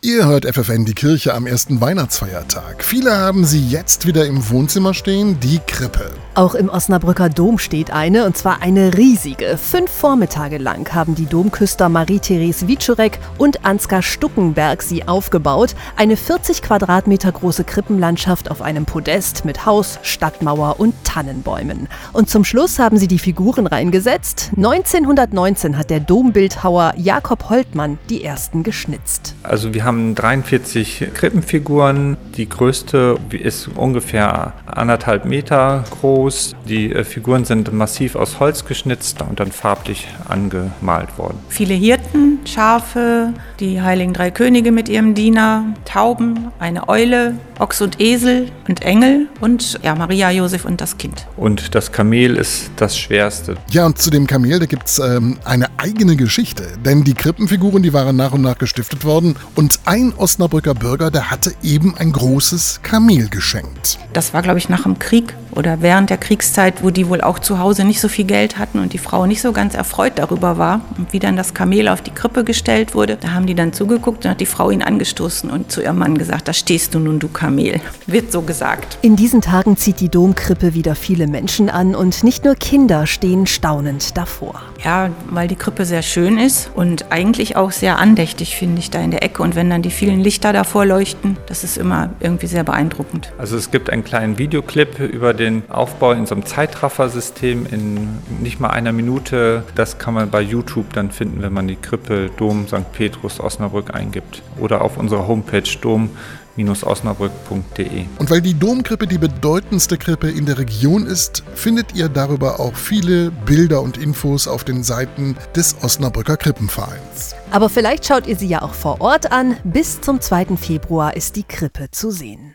Ihr hört FFN die Kirche am ersten Weihnachtsfeiertag. Viele haben sie jetzt wieder im Wohnzimmer stehen, die Krippe. Auch im Osnabrücker Dom steht eine, und zwar eine riesige. Fünf Vormittage lang haben die Domküster Marie-Therese Wiczurek und Ansgar Stuckenberg sie aufgebaut. Eine 40 Quadratmeter große Krippenlandschaft auf einem Podest mit Haus, Stadtmauer und Tannenbäumen. Und zum Schluss haben sie die Figuren reingesetzt. 1919 hat der Dombildhauer Jakob Holtmann die ersten geschnitzt. Also wir haben 43 Krippenfiguren. Die größte ist ungefähr anderthalb Meter groß groß. Die äh, Figuren sind massiv aus Holz geschnitzt und dann farblich angemalt worden. Viele Hirten, Schafe, die heiligen drei Könige mit ihrem Diener, Tauben, eine Eule, Ochs und Esel und Engel und ja, Maria, Josef und das Kind. Und das Kamel ist das schwerste. Ja, und zu dem Kamel, da gibt es ähm, eine eigene Geschichte. Denn die Krippenfiguren, die waren nach und nach gestiftet worden. Und ein Osnabrücker Bürger, der hatte eben ein großes Kamel geschenkt. Das war, glaube ich, nach dem Krieg oder während der Kriegszeit, wo die wohl auch zu Hause nicht so viel Geld hatten und die Frau nicht so ganz erfreut darüber war und wie dann das Kamel auf die Krippe gestellt wurde. Da haben die dann zugeguckt und hat die Frau ihn angestoßen und zu ihrem Mann gesagt, da stehst du nun, du Kamel. Wird so gesagt. In diesen Tagen zieht die Domkrippe wieder viele Menschen an und nicht nur Kinder stehen staunend davor. Ja, weil die Krippe sehr schön ist und eigentlich auch sehr andächtig, finde ich, da in der Ecke. Und wenn dann die vielen Lichter davor leuchten, das ist immer irgendwie sehr beeindruckend. Also es gibt einen kleinen Videoclip über den Aufbau in so einem Zeitraffer-System in nicht mal einer Minute. Das kann man bei YouTube dann finden, wenn man die Krippe Dom St. Petrus Osnabrück eingibt. Oder auf unserer Homepage dom osnabrück.de. Und weil die Domkrippe die bedeutendste Krippe in der Region ist, findet ihr darüber auch viele Bilder und Infos auf den Seiten des Osnabrücker Krippenvereins. Aber vielleicht schaut ihr sie ja auch vor Ort an. Bis zum 2. Februar ist die Krippe zu sehen.